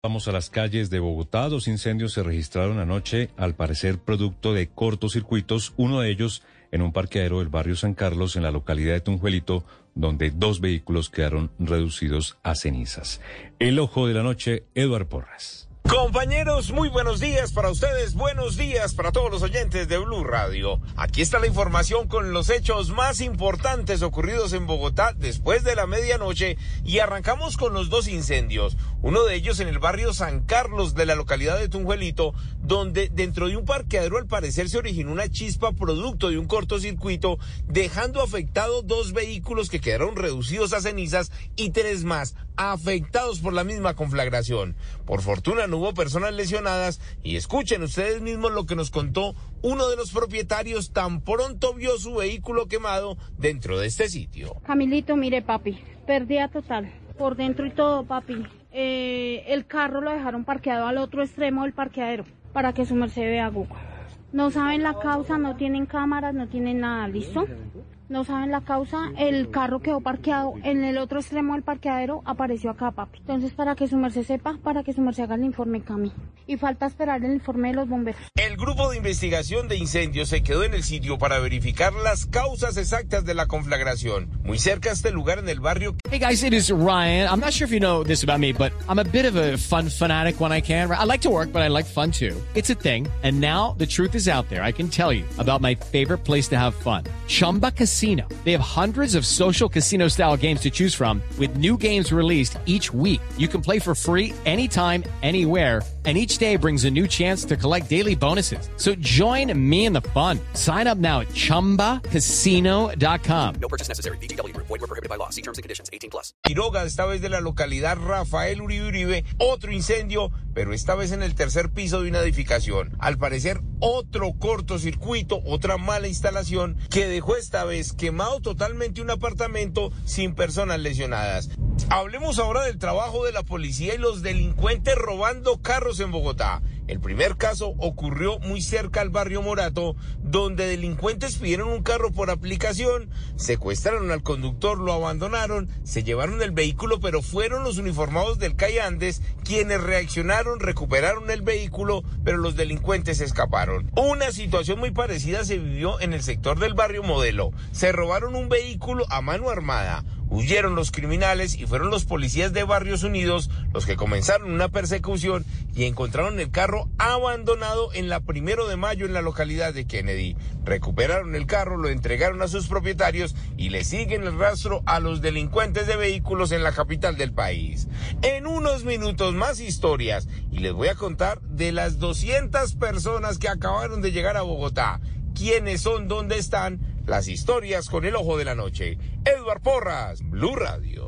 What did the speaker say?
Vamos a las calles de Bogotá. Dos incendios se registraron anoche, al parecer producto de cortocircuitos, uno de ellos en un parqueadero del barrio San Carlos en la localidad de Tunjuelito, donde dos vehículos quedaron reducidos a cenizas. El ojo de la noche, Eduard Porras. Compañeros, muy buenos días para ustedes, buenos días para todos los oyentes de Blue Radio. Aquí está la información con los hechos más importantes ocurridos en Bogotá después de la medianoche y arrancamos con los dos incendios. Uno de ellos en el barrio San Carlos de la localidad de Tunjuelito, donde dentro de un parqueadero al parecer se originó una chispa producto de un cortocircuito, dejando afectados dos vehículos que quedaron reducidos a cenizas y tres más afectados por la misma conflagración. Por fortuna no hubo personas lesionadas y escuchen ustedes mismos lo que nos contó uno de los propietarios tan pronto vio su vehículo quemado dentro de este sitio. Camilito, mire papi, pérdida total, por dentro y todo papi. Eh, el carro lo dejaron parqueado al otro extremo del parqueadero para que su merced vea Google. No saben la causa, no tienen cámaras, no tienen nada, ¿listo? No saben la causa, el carro quedó parqueado en el otro extremo del parqueadero, apareció acá, papi. Entonces, para que su merced sepa, para que su merced haga el informe Cami. Y falta esperar el informe de los bomberos. El grupo de investigación de incendios se quedó en el sitio para verificar las causas exactas de la conflagración. Muy cerca a este lugar en el barrio. Hey guys, it is Ryan. I'm not sure if you know this about me, but I'm a bit of a fun fanatic when I can. I like to work, but I like fun too. It's a thing. And now the truth is out there. I can tell you about my favorite place to have fun. Chumba Casino. They have hundreds of social casino style games to choose from, with new games released each week. You can play for free anytime, anywhere, and each day brings a new chance to collect daily bonuses. So join me in the fun. Sign up now at chumbacasino.com. No purchase necessary. BGW. Void were prohibited by law. See terms and conditions. 18 plus. Quiroga, esta vez de la localidad Rafael Uribe Uribe, otro incendio, pero esta vez en el tercer piso de una edificación. Al parecer, otro cortocircuito, otra mala instalación que dejó esta vez quemado totalmente un apartamento sin personas lesionadas. Hablemos ahora del trabajo de la policía y los delincuentes robando carros en Bogotá. El primer caso ocurrió muy cerca al barrio Morato, donde delincuentes pidieron un carro por aplicación, secuestraron al conductor, lo abandonaron, se llevaron el vehículo, pero fueron los uniformados del CAI Andes quienes reaccionaron, recuperaron el vehículo, pero los delincuentes escaparon. Una situación muy parecida se vivió en el sector del barrio Modelo. Se robaron un vehículo a mano armada. Huyeron los criminales y fueron los policías de Barrios Unidos los que comenzaron una persecución y encontraron el carro abandonado en la primero de mayo en la localidad de Kennedy. Recuperaron el carro, lo entregaron a sus propietarios y le siguen el rastro a los delincuentes de vehículos en la capital del país. En unos minutos más historias y les voy a contar de las 200 personas que acabaron de llegar a Bogotá. ¿Quiénes son? ¿Dónde están? Las historias con el ojo de la noche. Edward Porras, Blue Radio.